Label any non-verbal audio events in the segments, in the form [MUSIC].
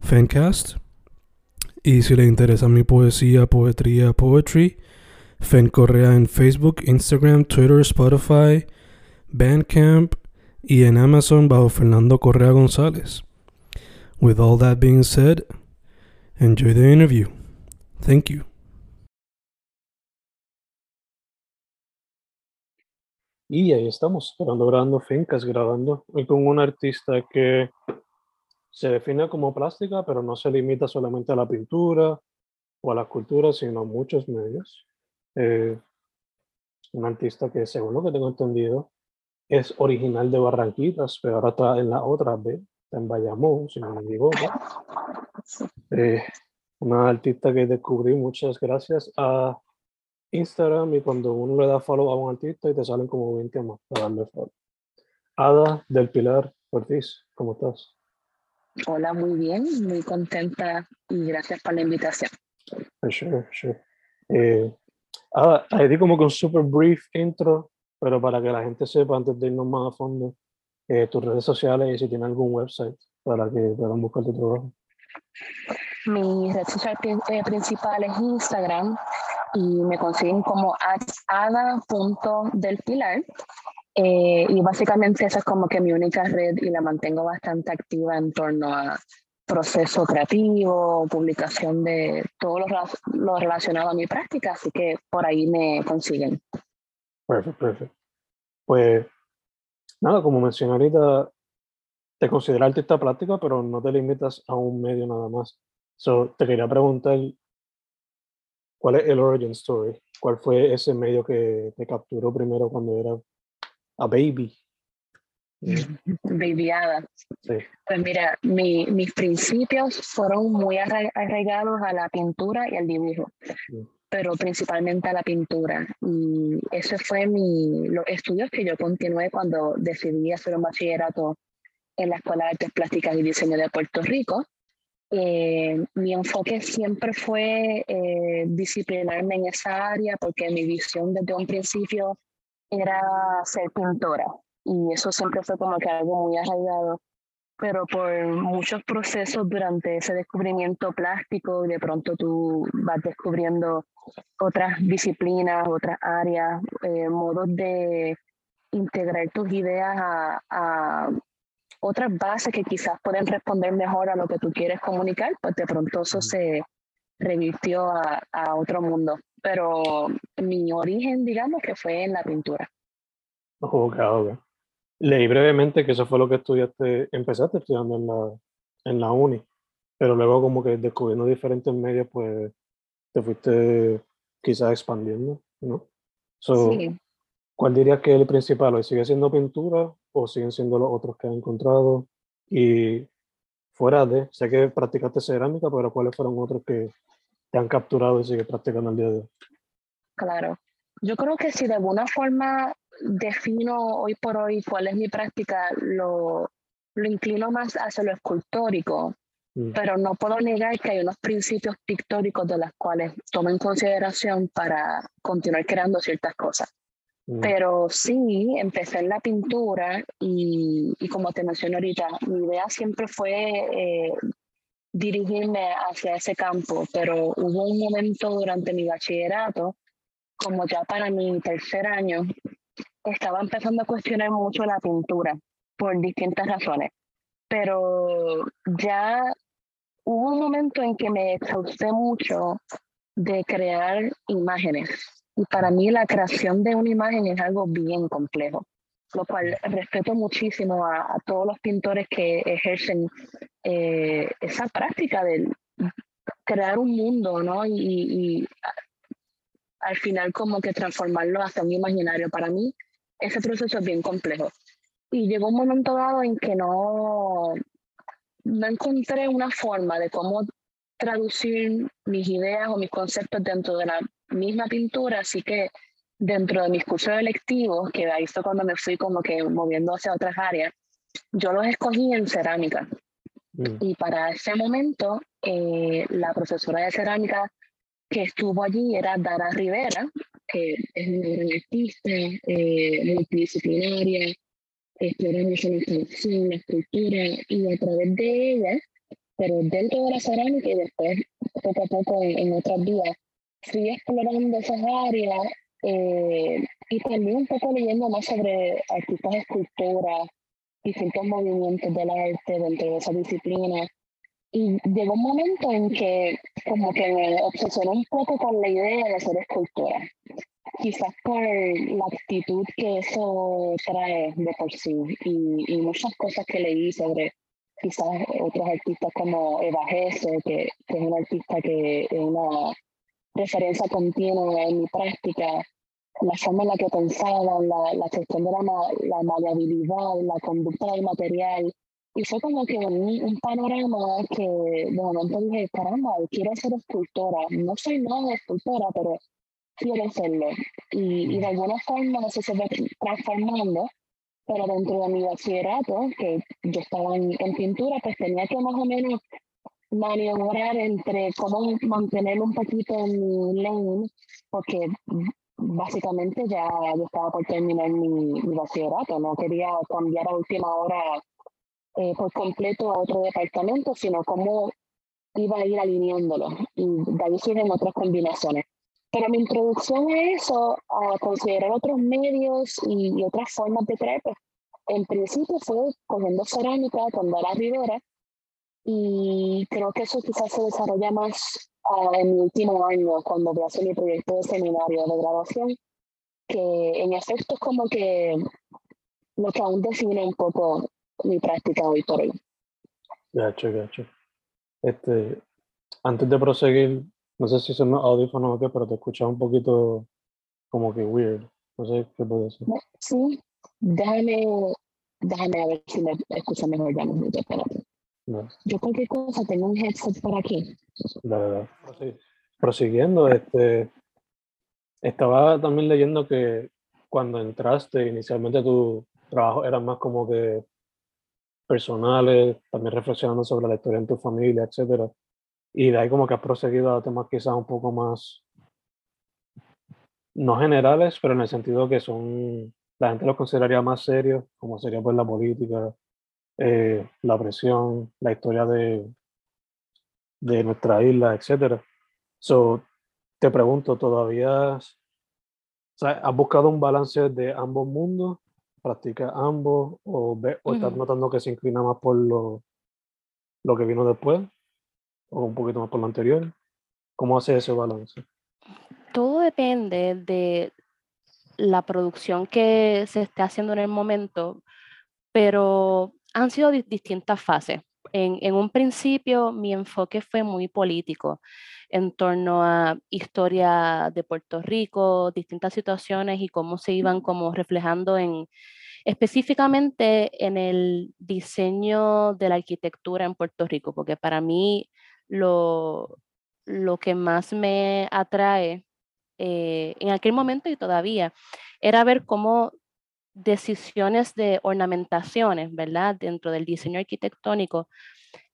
Fencast. Y si le interesa mi poesía, poetría, poetry, Fen Correa en Facebook, Instagram, Twitter, Spotify, Bandcamp y en Amazon bajo Fernando Correa González. With all that being said, enjoy the interview. Thank you. Y ahí estamos, grabando, grabando fincas, grabando con un artista que se define como plástica, pero no se limita solamente a la pintura o a la escultura, sino a muchos medios. Eh, un artista que, según lo que tengo entendido, es original de Barranquitas, pero ahora está en la otra B, en Bayamón, si no me equivoco. Eh, una artista que descubrí muchas gracias a Instagram y cuando uno le da follow a un artista y te salen como 20 más para darle follow. Ada del Pilar Ortiz, ¿cómo estás? Hola, muy bien, muy contenta y gracias por la invitación. Sure, sure. Eh, Ada, ahí di como que un super brief intro, pero para que la gente sepa antes de irnos más a fondo, eh, tus redes sociales y si tienes algún website para que puedan buscar tu trabajo. Mi red social eh, principal es Instagram y me consiguen como ada.delpilar. Eh, y básicamente esa es como que mi única red y la mantengo bastante activa en torno a proceso creativo, publicación de todo lo, lo relacionado a mi práctica, así que por ahí me consiguen. Perfecto, perfecto. Pues nada, como mencioné ahorita, te consideras artista plástica, pero no te limitas a un medio nada más. So, te quería preguntar, ¿cuál es el origin story? ¿Cuál fue ese medio que te capturó primero cuando era a baby? [LAUGHS] Babyada. Sí. Pues mira, mi, mis principios fueron muy arraigados a la pintura y al dibujo, pero principalmente a la pintura. Y ese fue mi, los estudios que yo continué cuando decidí hacer un bachillerato en la Escuela de Artes Plásticas y Diseño de Puerto Rico. Eh, mi enfoque siempre fue eh, disciplinarme en esa área porque mi visión desde un principio era ser pintora y eso siempre fue como que algo muy arraigado. Pero por muchos procesos durante ese descubrimiento plástico y de pronto tú vas descubriendo otras disciplinas, otras áreas, eh, modos de integrar tus ideas a, a otras bases que quizás pueden responder mejor a lo que tú quieres comunicar, pues de pronto eso se revirtió a, a otro mundo. Pero mi origen, digamos, que fue en la pintura. Ok, ok. Leí brevemente que eso fue lo que estudiaste, empezaste estudiando en la, en la uni, pero luego como que descubriendo diferentes medios, pues te fuiste quizás expandiendo, ¿no? sí. ¿Cuál dirías que es el principal? ¿O ¿Sigue siendo pintura o siguen siendo los otros que has encontrado? Y fuera de, sé que practicaste cerámica, pero ¿cuáles fueron otros que te han capturado y sigues practicando el día de hoy? Claro. Yo creo que si de alguna forma defino hoy por hoy cuál es mi práctica, lo, lo inclino más hacia lo escultórico, mm. pero no puedo negar que hay unos principios pictóricos de los cuales tomo en consideración para continuar creando ciertas cosas. Mm. Pero sí, empecé en la pintura y, y, como te mencioné ahorita, mi idea siempre fue eh, dirigirme hacia ese campo, pero hubo un momento durante mi bachillerato, como ya para mi tercer año, estaba empezando a cuestionar mucho la pintura por distintas razones, pero ya hubo un momento en que me exhausté mucho de crear imágenes. Y para mí la creación de una imagen es algo bien complejo, lo cual respeto muchísimo a, todos los pintores que ejercen eh, esa práctica de crear un mundo, ¿no? Y, y, al final como que transformarlo hasta un imaginario. Para mí ese proceso es bien complejo. Y llegó un momento dado en que no, no encontré una forma de cómo traducir mis ideas o mis conceptos dentro de la misma pintura, así que dentro de mis cursos electivos, que ahí fue cuando me fui como que moviendo hacia otras áreas, yo los escogí en cerámica. Mm. Y para ese momento, eh, la profesora de cerámica que estuvo allí era Dara Rivera, que es una gran artista, eh, multidisciplinaria, exploramos la instalación, la escultura, y a través de ella, pero dentro de la cerámica y después poco a poco en, otras vías, fui explorando esas áreas eh, y también un poco leyendo más sobre artistas esculturas, distintos movimientos del arte dentro de esa disciplina. Y llegó un momento en que como que me obsesioné un poco con la idea de hacer escultura quizás por la actitud que eso trae de por sí y, y muchas cosas que leí sobre quizás otros artistas como Eva Gese, que, que, es una artista que es una referencia continua en mi práctica, la forma en la que pensaba, la, la cuestión de la, la maleabilidad, la conducta del material. Y fue como que un, un panorama que de momento dije, caramba, quiero ser escultora. No soy nada de escultora, pero quiero hacerlo. Y, y de alguna forma eso se va transformando, pero dentro de mi bachillerato, que yo estaba en, pintura, pues tenía que más o menos maniobrar entre cómo mantener un poquito mi lane, porque básicamente ya yo estaba por terminar mi, mi bachillerato, no quería cambiar a última hora eh, por completo a otro departamento, sino cómo iba a ir alineándolo. Y de ahí surgen otras combinaciones. Pero mi introducción a eso, a considerar otros medios y, otras formas de crear, pues, en principio fue cogiendo cerámica con Dara Rivera y creo que eso quizás se desarrolla más ah, en mi último año cuando voy a hacer mi proyecto de seminario de graduación, que en efecto es como que lo que aún define un poco mi práctica hoy por hoy. Gacho, gacho. Este, antes de proseguir, no sé si son los audífonos o qué, pero te escuchaba un poquito como que weird. No sé qué puede ser. Sí, déjame, déjame a ver si me escucha mejor ya un minuto, espérate. No. Yo cualquier cosa tengo un headset por aquí. La verdad. Prosiguiendo, este, estaba también leyendo que cuando entraste, inicialmente tu trabajo era más como que personales, también reflexionando sobre la historia en tu familia, etcétera. Y de ahí como que has proseguido a temas quizás un poco más, no generales, pero en el sentido que son, la gente los consideraría más serios, como sería pues la política, eh, la presión, la historia de, de nuestra isla, etc. So, te pregunto, ¿todavía has buscado un balance de ambos mundos? ¿Practicas ambos? ¿O, o estás notando que se inclina más por lo, lo que vino después? o un poquito más por lo anterior? ¿Cómo hace ese balance? Todo depende de la producción que se esté haciendo en el momento, pero han sido distintas fases. En, en, un principio mi enfoque fue muy político en torno a historia de Puerto Rico, distintas situaciones y cómo se iban como reflejando en específicamente en el diseño de la arquitectura en Puerto Rico, porque para mí lo, lo que más me atrae eh, en aquel momento y todavía era ver cómo decisiones de ornamentaciones, ¿verdad? Dentro del diseño arquitectónico,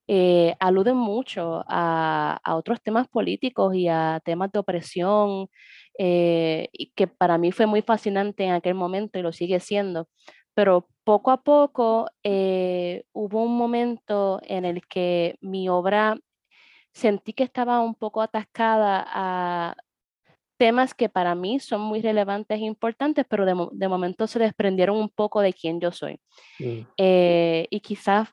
eh, aluden mucho a, otros temas políticos y a temas de opresión, eh, y que para mí fue muy fascinante en aquel momento y lo sigue siendo. Pero poco a poco hubo un momento en el que mi obra sentí que estaba un poco atascada a temas que para mí son muy relevantes e importantes, pero de, momento se desprendieron un poco de quién yo soy. Mm. Eh, y quizás,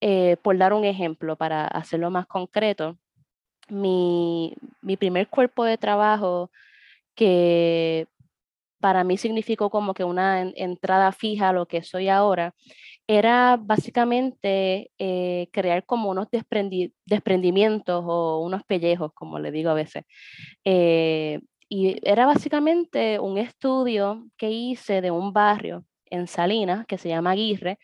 eh, por dar un ejemplo, para hacerlo más concreto, mi, mi primer cuerpo de trabajo que para mí significó como que una entrada fija a lo que soy ahora, era básicamente eh, crear como unos desprendimientos o unos pellejos, como le digo a veces. Eh, y era básicamente un estudio que hice de un barrio en Salinas que se llama Aguirre,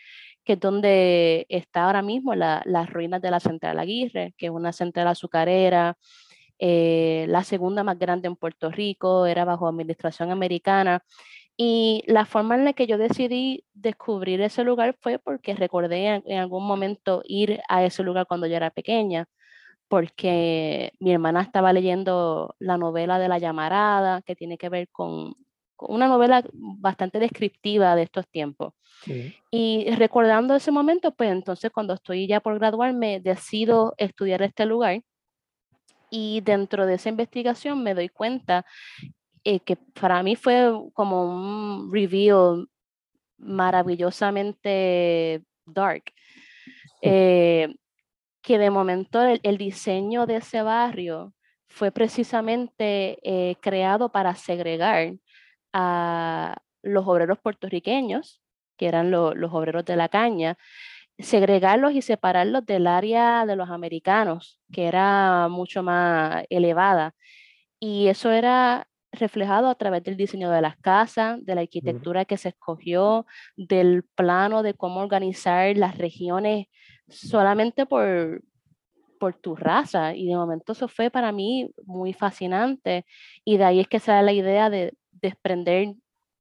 que es donde está ahora mismo las ruinas de la Central Aguirre, que es una central azucarera, eh, la segunda más grande en Puerto Rico, era bajo administración americana. Y la forma en la que yo decidí descubrir ese lugar fue porque recordé en, algún momento ir a ese lugar cuando yo era pequeña, porque mi hermana estaba leyendo la novela de La Llamarada, que tiene que ver con, una novela bastante descriptiva de estos tiempos. Y recordando ese momento, pues entonces cuando estoy ya por graduarme, decido estudiar este lugar. Y dentro de esa investigación me doy cuenta eh, que para mí fue como un reveal maravillosamente dark. [LAUGHS] Eh, que de momento el, diseño de ese barrio fue precisamente eh, creado para segregar a los obreros puertorriqueños, que eran los obreros de la caña, segregarlos y separarlos del área de los americanos, que era mucho más elevada. Y eso era reflejado a través del diseño de las casas, de la arquitectura que se escogió, del plano de cómo organizar las regiones solamente por, por tu raza. Y de momento eso fue para mí muy fascinante. Y de ahí es que sale la idea de desprender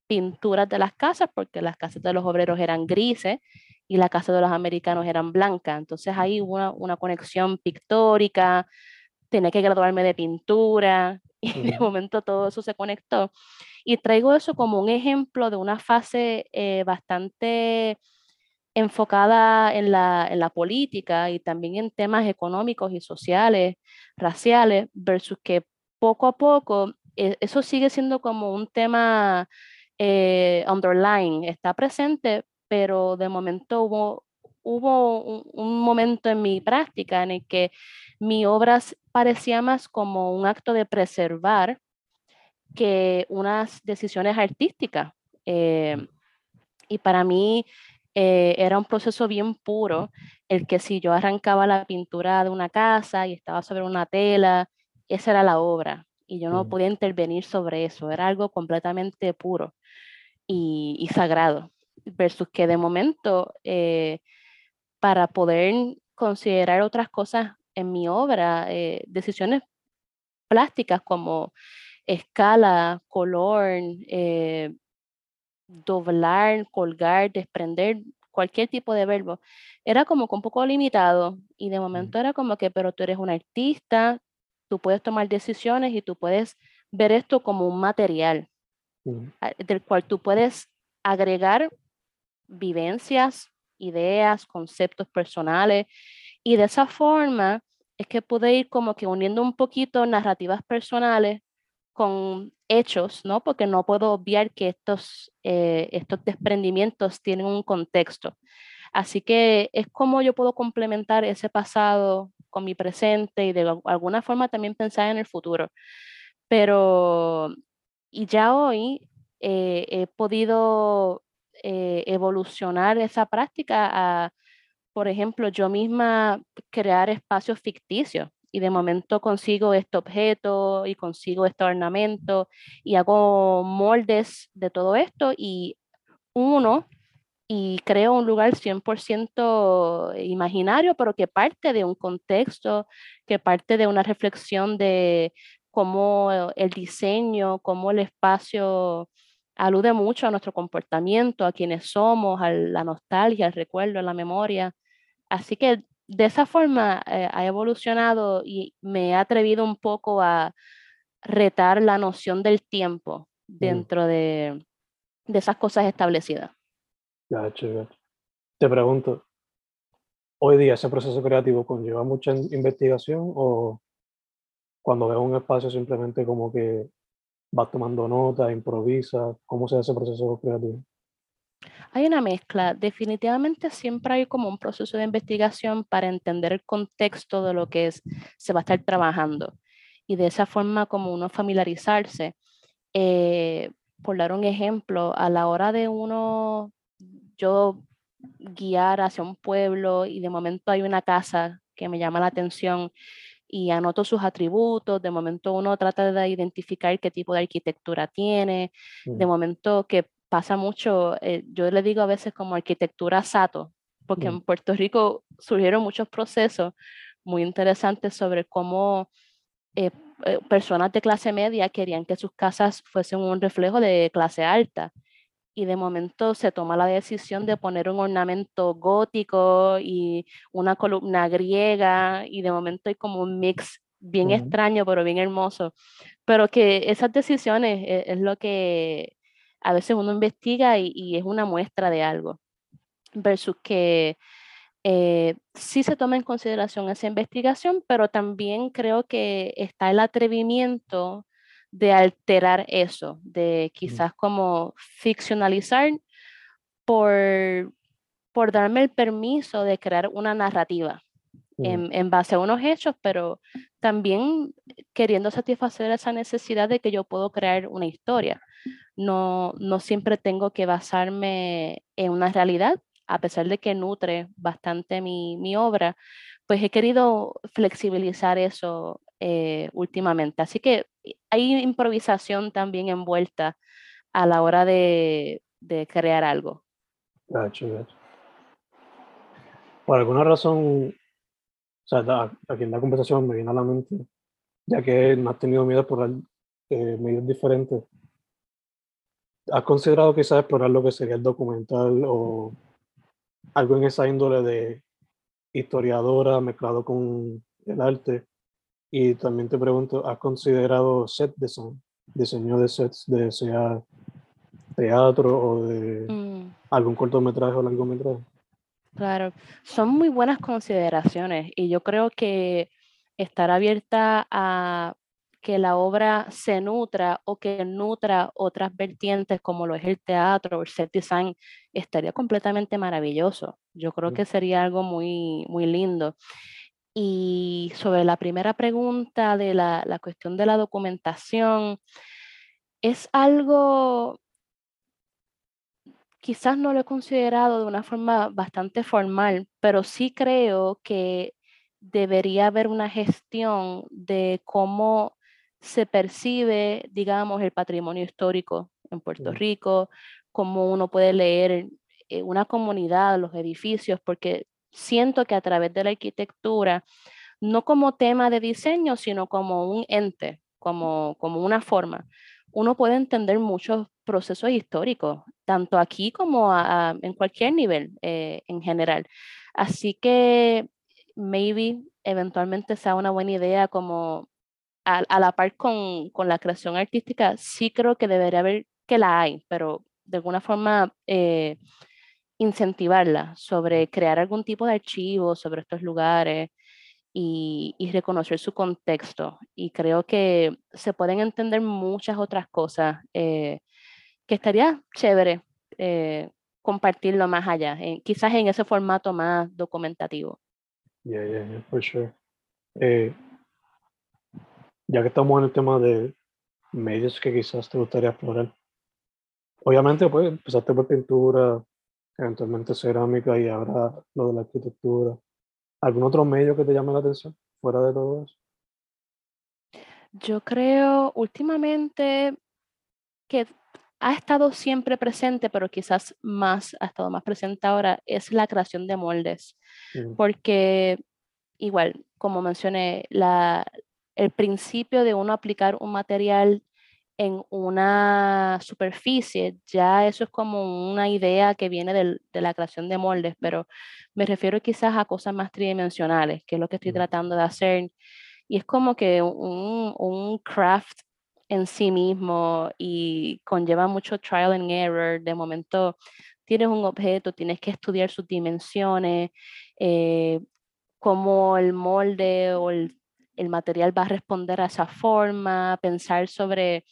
pinturas de las casas, porque las casas de los obreros eran grises y las casas de los americanos eran blancas. Entonces ahí hubo una, una conexión pictórica, tenía que graduarme de pintura [LAUGHS] y de momento todo eso se conectó. Y traigo eso como un ejemplo de una fase eh, bastante enfocada en la, en la, política y también en temas económicos y sociales, raciales, versus que poco a poco eh, eso sigue siendo como un tema eh, underline, está presente, pero de momento hubo, hubo un, un, momento en mi práctica en el que mi obra parecía más como un acto de preservar que unas decisiones artísticas. Eh, y para mí eh, era un proceso bien puro, el que si yo arrancaba la pintura de una casa y estaba sobre una tela, esa era la obra y yo no podía intervenir sobre eso, era algo completamente puro y, sagrado, versus que de momento, eh, para poder considerar otras cosas en mi obra eh, decisiones plásticas como escala, color, eh, doblar, colgar, desprender, cualquier tipo de verbo. Era como que un poco limitado y de momento era como que, pero tú eres un artista, tú puedes tomar decisiones y tú puedes ver esto como un material del cual tú puedes agregar vivencias, ideas, conceptos personales y de esa forma es que pude ir como que uniendo un poquito narrativas personales con hechos, ¿no? Porque no puedo obviar que estos, eh, estos desprendimientos tienen un contexto. Así que es como yo puedo complementar ese pasado con mi presente y de alguna forma también pensar en el futuro. Pero, y ya hoy eh, he podido eh, evolucionar esa práctica a por ejemplo, yo misma crear espacios ficticios y de momento consigo este objeto y consigo este ornamento y hago moldes de todo esto y uno y creo un lugar 100% imaginario, pero que parte de un contexto, que parte de una reflexión de cómo el diseño, cómo el espacio alude mucho a nuestro comportamiento, a quienes somos, a la nostalgia, al recuerdo, a la memoria. Así que de esa forma eh, ha evolucionado y me he atrevido un poco a retar la noción del tiempo mm. dentro de, esas cosas establecidas. Te pregunto, ¿hoy día ese proceso creativo conlleva mucha investigación o cuando veo un espacio simplemente como que vas tomando notas, improvisa? ¿Cómo se hace ese proceso creativo? Hay una mezcla. Definitivamente siempre hay como un proceso de investigación para entender el contexto de lo que es, se va a estar trabajando. Y de esa forma como uno familiarizarse. Eh, por dar un ejemplo, a la hora de uno, yo guiar hacia un pueblo y de momento hay una casa que me llama la atención y anoto sus atributos, de momento uno trata de identificar qué tipo de arquitectura tiene, de momento que pasa mucho, eh, yo le digo a veces como arquitectura sato, porque en Puerto Rico surgieron muchos procesos muy interesantes sobre cómo eh, eh, personas de clase media querían que sus casas fuesen un reflejo de clase alta y de momento se toma la decisión de poner un ornamento gótico y una columna griega y de momento hay como un mix bien extraño pero bien hermoso. Pero que esas decisiones es, es, lo que a veces uno investiga y, y es una muestra de algo versus que eh, sí se toma en consideración esa investigación, pero también creo que está el atrevimiento de alterar eso, de quizás como ficcionalizar por, por darme el permiso de crear una narrativa en, en, base a unos hechos, pero también queriendo satisfacer esa necesidad de que yo puedo crear una historia. No, no siempre tengo que basarme en una realidad, a pesar de que nutre bastante mi, mi obra, pues he querido flexibilizar eso eh, últimamente. Así que hay improvisación también envuelta a la hora de, de crear algo. Por alguna razón, o sea, aquí en la conversación me viene a la mente, ya que no has tenido miedo por eh, medios diferentes. ¿Has considerado quizás explorar lo que sería el documental o algo en esa índole de historiadora mezclado con el arte? Y también te pregunto, ¿has considerado set design? Diseño de sets, de sea teatro o de mm. algún cortometraje o largometraje. Claro, son muy buenas consideraciones y yo creo que estar abierta a que la obra se nutra o que nutra otras vertientes como lo es el teatro o el set design estaría completamente maravilloso. Yo creo que sería algo muy, muy lindo. Y sobre la primera pregunta de la, la cuestión de la documentación, es algo, quizás no lo he considerado de una forma bastante formal, pero sí creo que debería haber una gestión de cómo se percibe, digamos, el patrimonio histórico en Puerto Rico, cómo uno puede leer eh, una comunidad, los edificios, porque siento que a través de la arquitectura, no como tema de diseño, sino como un ente, como, como una forma, uno puede entender muchos procesos históricos, tanto aquí como en cualquier nivel eh, en general. Así que maybe eventualmente sea una buena idea como a, la par con, con, la creación artística, sí creo que debería haber, que la hay, pero de alguna forma eh, incentivarla sobre crear algún tipo de archivo sobre estos lugares y, y, reconocer su contexto. Y creo que se pueden entender muchas otras cosas eh, que estaría chévere eh, compartirlo más allá, quizás en ese formato más documentativo. Yeah, yeah, yeah, for. Eh, ya que estamos en el tema de medios que quizás te gustaría explorar, obviamente pues empezaste por pintura, eventualmente cerámica y ahora lo de la arquitectura. ¿Algún otro medio que te llame la atención fuera de todo eso? Yo creo últimamente que ha estado siempre presente, pero quizás más, ha estado más presente ahora, es la creación de moldes. Mm. Porque igual, como mencioné, la, el principio de uno aplicar un material en una superficie, ya eso es como una idea que viene del, de la creación de moldes, pero me refiero quizás a cosas más tridimensionales, que es lo que estoy tratando de hacer. Y es como que un, un craft en sí mismo y conlleva mucho trial and error. De momento tienes un objeto, tienes que estudiar sus dimensiones, eh, cómo el molde o el el material va a responder a esa forma, pensar sobre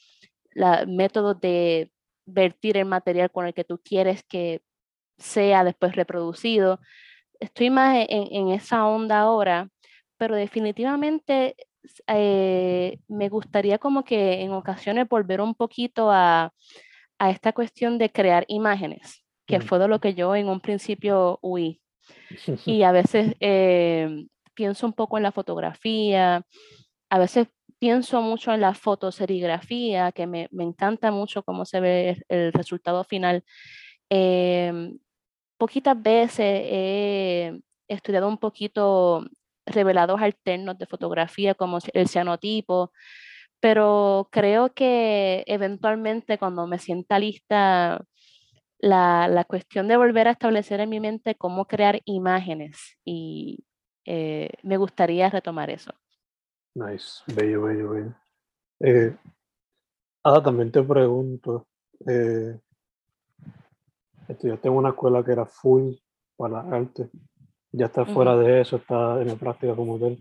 la, métodos de vertir el material con el que tú quieres que sea después reproducido. Estoy más en, esa onda ahora, pero definitivamente eh, me gustaría como que en ocasiones volver un poquito a, a esta cuestión de crear imágenes, que fue de lo que yo en un principio huí. [LAUGHS] Y a veces eh, pienso un poco en la fotografía, a veces pienso mucho en la fotoserigrafía, que me, me encanta mucho cómo se ve el resultado final. Em, poquitas veces he estudiado un poquito revelados alternos de fotografía como el cianotipo, pero creo que eventualmente cuando me sienta lista, la, la, cuestión de volver a establecer en mi mente cómo crear imágenes y eh, me gustaría retomar eso. Nice, bello, bello, bello. Eh, ah, también te pregunto, eh, estudiaste en una escuela que era full para arte, ya estás fuera de eso, estás en la práctica como tal.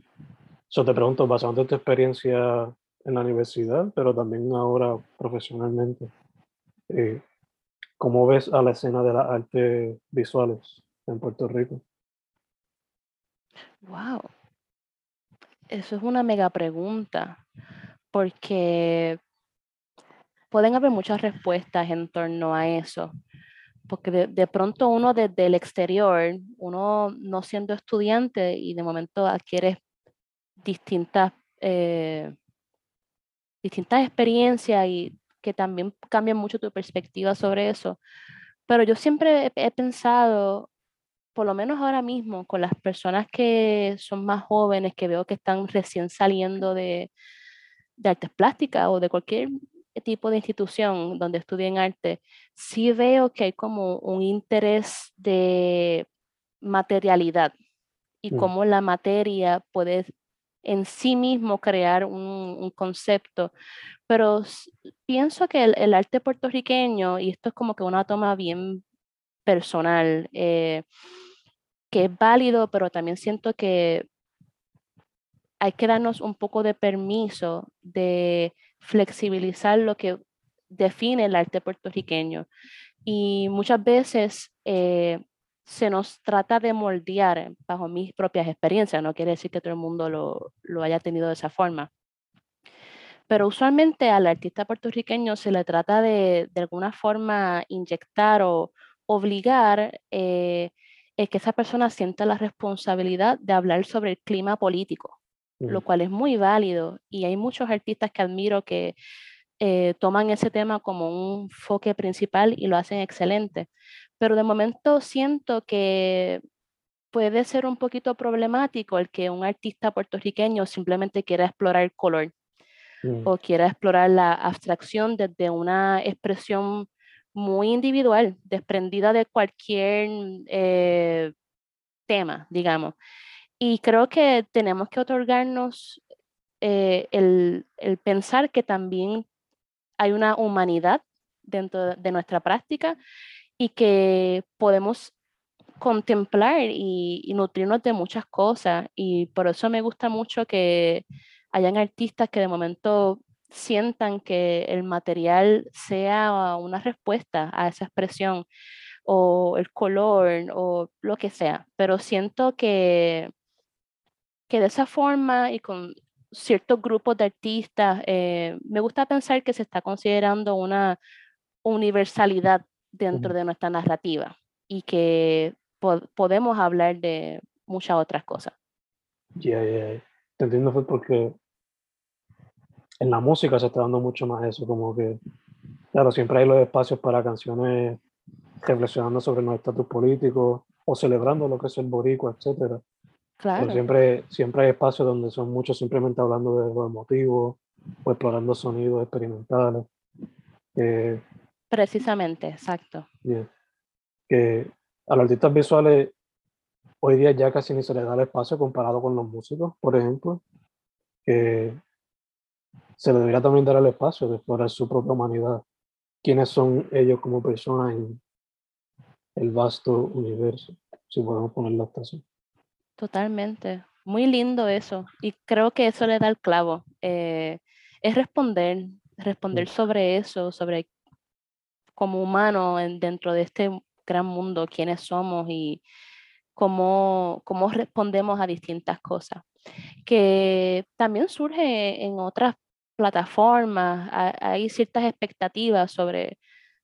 Yo te pregunto, basado en tu experiencia en la universidad, pero también ahora profesionalmente, eh, ¿cómo ves a la escena de las artes visuales en Puerto Rico? Wow. Eso es una mega pregunta, porque pueden haber muchas respuestas en torno a eso porque de, pronto uno desde el exterior, uno no siendo estudiante y de momento adquiere distintas, eh, distintas experiencias y que también cambian mucho tu perspectiva sobre eso. Pero yo siempre he, pensado, por lo menos ahora mismo, con las personas que son más jóvenes, que veo que están recién saliendo de, de artes plásticas o de cualquier tipo de institución donde estudien arte, sí veo que hay como un interés de materialidad y mm. cómo la materia puede en sí mismo crear un, concepto. Pero pienso que el, arte puertorriqueño, y esto es como que una toma bien personal, eh, que es válido, pero también siento que hay que darnos un poco de permiso de flexibilizar lo que define el arte puertorriqueño. Y muchas veces eh, se nos trata de moldear bajo mis propias experiencias, no quiere decir que todo el mundo lo, lo haya tenido de esa forma. Pero usualmente al artista puertorriqueño se le trata de de alguna forma inyectar o obligar eh, que esa persona sienta la responsabilidad de hablar sobre el clima político lo cual es muy válido y hay muchos artistas que admiro que eh, toman ese tema como un enfoque principal y lo hacen excelente. Pero de momento siento que puede ser un poquito problemático el que un artista puertorriqueño simplemente quiera explorar el color mm. o quiera explorar la abstracción desde una expresión muy individual, desprendida de cualquier eh, tema, digamos. Y creo que tenemos que otorgarnos eh, el, pensar que también hay una humanidad dentro de nuestra práctica y que podemos contemplar y, nutrirnos de muchas cosas. Y por eso me gusta mucho que hayan artistas que de momento sientan que el material sea una respuesta a esa expresión o el color o lo que sea. Pero siento que que de esa forma y con ciertos grupos de artistas, eh, me gusta pensar que se está considerando una universalidad dentro de nuestra narrativa y que podemos hablar de muchas otras cosas. Ya, ya, te entiendo fue porque en la música se está dando mucho más eso, como que, claro, siempre hay los espacios para canciones reflexionando sobre los estatus políticos o celebrando lo que es el boricua, etcétera siempre, siempre hay espacios donde son muchos simplemente hablando de lo emotivo o explorando sonidos experimentales. Precisamente, exacto. Que a los artistas visuales hoy día ya casi ni se les da el espacio comparado con los músicos, por ejemplo, que se les debería también dar el espacio de explorar su propia humanidad. ¿Quiénes son ellos como personas en el vasto universo? Si podemos ponerlo así. Totalmente. Muy lindo eso. Y creo que eso le da el clavo. Eh, es responder, responder sobre eso, sobre como humano en, dentro de este gran mundo, quiénes somos y cómo, cómo respondemos a distintas cosas. Que también surge en otras plataformas, hay ciertas expectativas sobre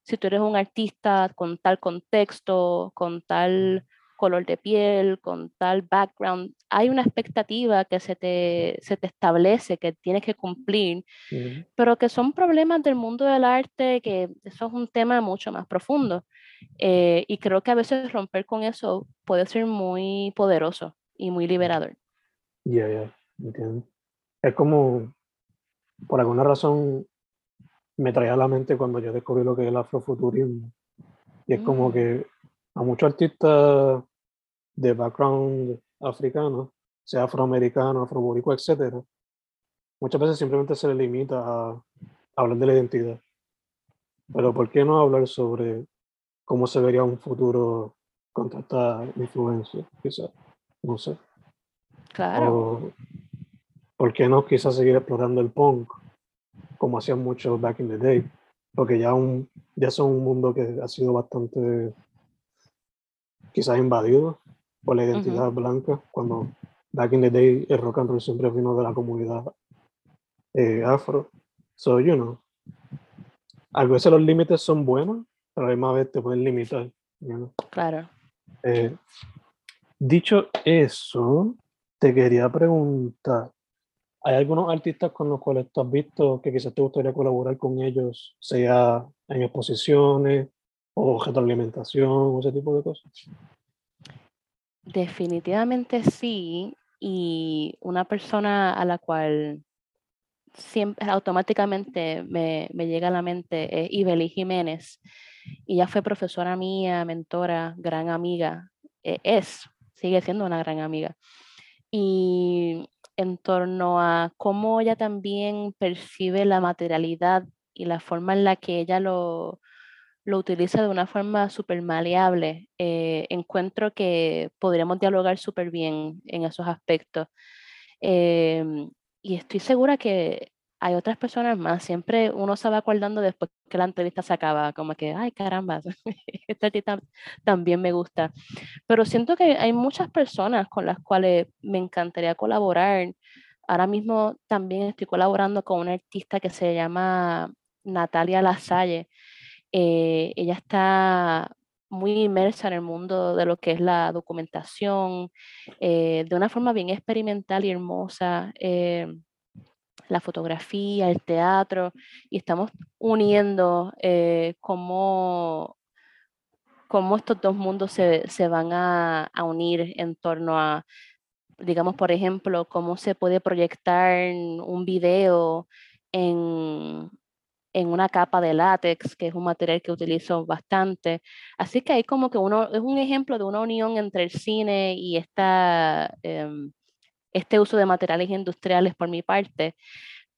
si tú eres un artista con tal contexto, con tal color de piel, con tal background, hay una expectativa que se te, se te establece, que tienes que cumplir, pero que son problemas del mundo del arte, que eso es un tema mucho más profundo. Eh, y creo que a veces romper con eso puede ser muy poderoso y muy liberador. Ya, ya, entiendo. Es como, por alguna razón, me traía a la mente cuando yo descubrí lo que es el afrofuturismo. Y es como mm. que a muchos artistas de background africano, sea afroamericano, afroboricua, etc., muchas veces simplemente se le limita a hablar de la identidad. Pero ¿por qué no hablar sobre cómo se vería un futuro con tanta influencia? Quizás, no sé. Claro. ¿Por qué no quizás seguir explorando el punk? como hacían muchos back in the day, porque ya, un, ya son un mundo que ha sido bastante quizás invadido por la identidad blanca, cuando back in the day el rock and roll siempre vino de la comunidad eh, afro. So, you know, a veces los límites son buenos, pero a la misma vez te pueden limitar. Claro. Eh, dicho eso, te quería preguntar, ¿Hay algunos artistas con los cuales tú has visto que quizás te gustaría colaborar con ellos, sea en exposiciones o retroalimentación o ese tipo de cosas? Definitivamente sí. Y una persona a la cual siempre automáticamente me, me llega a la mente es Ibeli Jiménez. Y ella fue profesora mía, mentora, gran amiga. E, es, sigue siendo una gran amiga. Y en torno a cómo ella también percibe la materialidad y la forma en la que ella lo, lo utiliza de una forma súper maleable. Eh, encuentro que podríamos dialogar súper bien en esos aspectos. Em, y estoy segura que hay otras personas más. Siempre uno se va acordando después que la entrevista se acaba, como que, ay, caramba, [LAUGHS] esta artista también me gusta. Pero siento que hay muchas personas con las cuales me encantaría colaborar. Ahora mismo también estoy colaborando con una artista que se llama Natalia Lasalle. Eh, ella está muy inmersa en el mundo de lo que es la documentación, eh, de una forma bien experimental y hermosa. Eh, la fotografía, el teatro, y estamos uniendo eh, cómo, cómo, estos dos mundos se, se van a, a, unir en torno a, digamos, por ejemplo, cómo se puede proyectar un video en, en una capa de látex, que es un material que utilizo bastante. Así que hay como que uno, es un ejemplo de una unión entre el cine y esta... Em, este uso de materiales industriales por mi parte,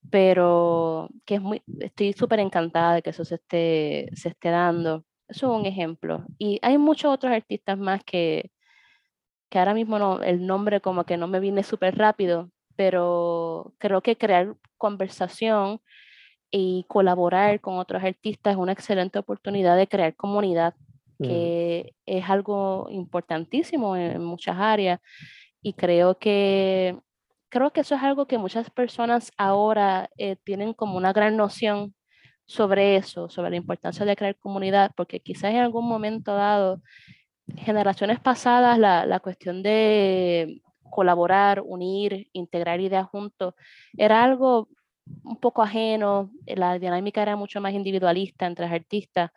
pero que es muy, estoy súper encantada de que eso se esté, se esté dando. Eso es un ejemplo. Y hay muchos otros artistas más que, que ahora mismo no, el nombre como que no me viene súper rápido, pero creo que crear conversación y colaborar con otros artistas es una excelente oportunidad de crear comunidad, mm. que es algo importantísimo en muchas áreas y creo que, creo que eso es algo que muchas personas ahora eh, tienen como una gran noción sobre eso, sobre la importancia de crear comunidad, porque quizás en algún momento dado, generaciones pasadas, la, la cuestión de colaborar, unir, integrar ideas juntos, era algo un poco ajeno, la dinámica era mucho más individualista entre los artistas,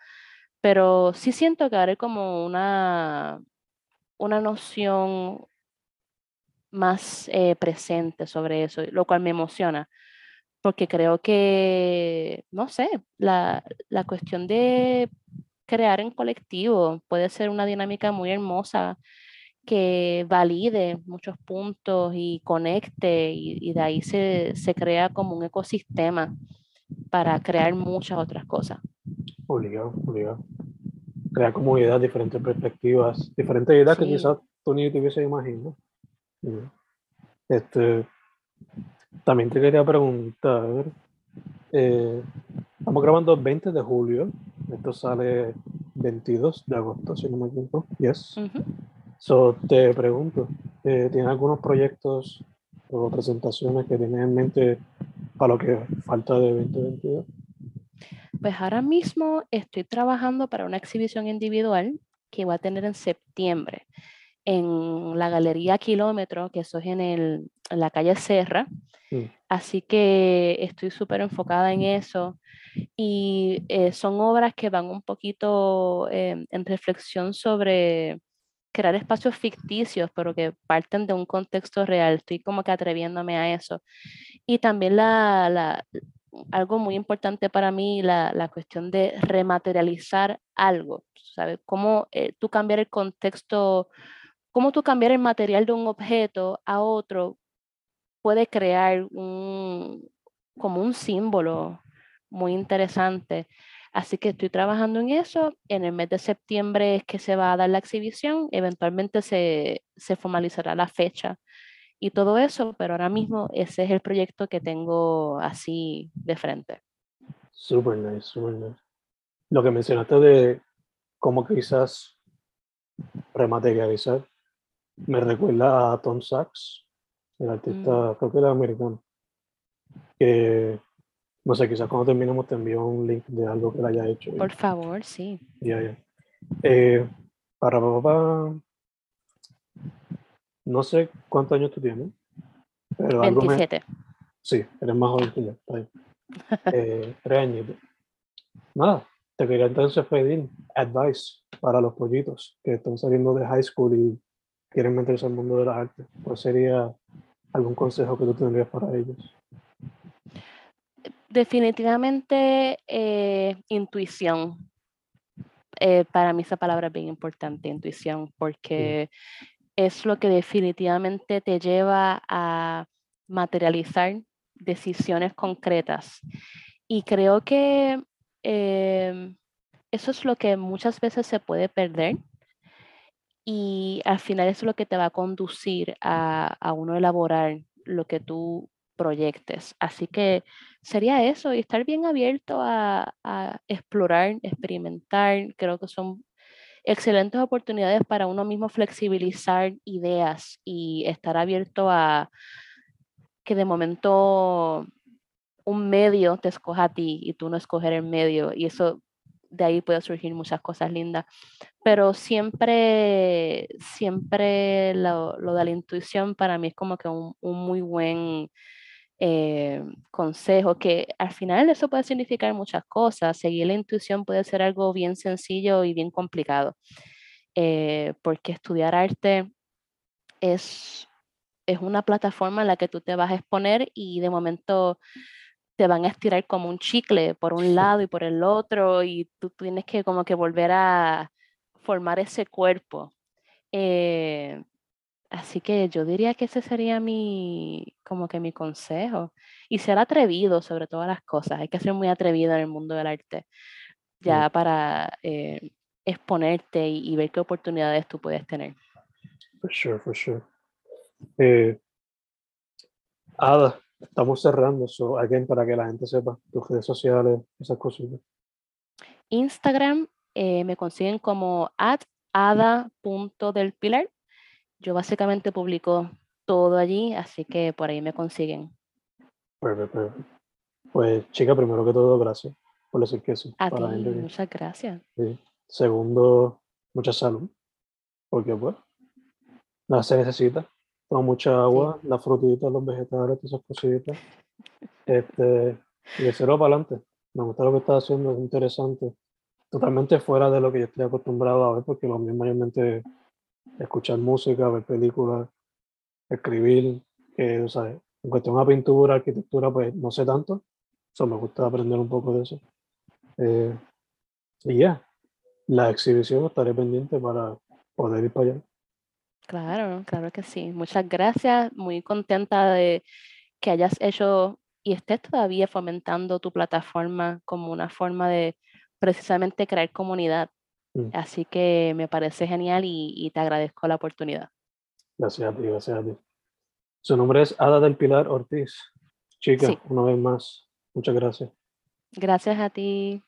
pero sí siento que ahora hay como una, una noción más eh, presente sobre eso, lo cual me emociona, porque creo que, no sé, la, la cuestión de crear en colectivo puede ser una dinámica muy hermosa que valide muchos puntos y conecte y, de ahí se, se, crea como un ecosistema para crear muchas otras cosas. Obligado, obligado. Crear comunidad, diferentes perspectivas, diferentes ideas que quizás tú ni te hubiese imaginado. Este, también te quería preguntar, eh, estamos grabando el 20 de julio, esto sale 22 de agosto, si no me equivoco. Yes. So, te pregunto, eh, ¿tienes algunos proyectos o presentaciones que tienes en mente para lo que falta de 2022? Pues ahora mismo estoy trabajando para una exhibición individual que voy a tener en septiembre en la Galería Kilómetro, que eso es en, el, en la calle Serra. Mm. Así que estoy súper enfocada en eso. Y eh, son obras que van un poquito em, en reflexión sobre crear espacios ficticios, pero que parten de un contexto real. Estoy como que atreviéndome a eso. Y también la, la algo muy importante para mí, la, la, cuestión de rematerializar algo, ¿sabes? Cómo eh, tú cambiar el contexto, cómo tú cambiar el material de un objeto a otro puede crear un, como un símbolo muy interesante. Así que estoy trabajando en eso. En el mes de septiembre es que se va a dar la exhibición. Eventualmente se, se formalizará la fecha y todo eso, pero ahora mismo ese es el proyecto que tengo así de frente. Super nice, super nice. Lo que mencionaste de cómo quizás rematerializar, me recuerda a Tom Sachs, el artista, mm. creo que era americano, que no sé, quizás cuando terminemos te envío un link de algo que él haya hecho. Por favor, sí. Ya, ya. Eh, para papá, no sé cuántos años tú tienes. Pero 27. Sí, eres más joven que yo. [LAUGHS] Eh, tres años. Nada, te quería entonces pedir advice para los pollitos que están saliendo de high school y quieren meterse al mundo de las artes. ¿Cuál sería algún consejo que tú tendrías para ellos? Definitivamente eh, intuición. Eh, para mí esa palabra es bien importante, intuición, porque es lo que definitivamente te lleva a materializar decisiones concretas. Y creo que em, eso es lo que muchas veces se puede perder y al final es lo que te va a conducir a, a uno elaborar lo que tú proyectes. Así que sería eso y estar bien abierto a, a explorar, experimentar. Creo que son excelentes oportunidades para uno mismo flexibilizar ideas y estar abierto a que de momento un medio te escoja a ti y tú no escoger el medio y eso de ahí puede surgir muchas cosas lindas. Pero siempre, siempre lo, lo de la intuición para mí es como que un, un muy buen eh, consejo, que al final eso puede significar muchas cosas. Seguir la intuición puede ser algo bien sencillo y bien complicado, eh, porque estudiar arte es, es una plataforma en la que tú te vas a exponer y de momento te van a estirar como un chicle por un lado y por el otro y tú tienes que como que volver a formar ese cuerpo. Eh, Así que yo diría que ese sería mi, como que mi consejo. Y ser atrevido sobre todas las cosas. Hay que ser muy atrevido en el mundo del arte, ya para eh, exponerte y, ver qué oportunidades tú puedes tener. For sure, for sure. Eh, Ada, estamos cerrando, so, again, para que la gente sepa tus redes sociales, esas cositas. Instagram eh, me consiguen como at ada.delpilar yo básicamente publico todo allí, así que por ahí me consiguen. Perfecto, Pues chica, primero que todo, gracias por decir que sí. A ti, muchas gracias. Segundo, mucha salud, porque pues, nada se necesita. Toma mucha agua, las frutitas, los vegetales, todas esas cositas. Este, y de cero para adelante. Me gusta lo que estás haciendo, es interesante. Totalmente fuera de lo que yo estoy acostumbrado a ver, porque lo mío mayormente escuchar música, ver películas, escribir, que, o sea, en cuestión de pintura, arquitectura, pues no sé tanto, eso me gusta aprender un poco de eso. Eh, y ya, la exhibición estaré pendiente para poder ir para allá. Claro, claro que sí. Muchas gracias, muy contenta de que hayas hecho y estés todavía fomentando tu plataforma como una forma de precisamente crear comunidad Mm. Así que me parece genial y, te agradezco la oportunidad. Gracias a ti, gracias a ti. Su nombre es Ada del Pilar Ortiz. Chica, una vez más, muchas gracias. Gracias a ti.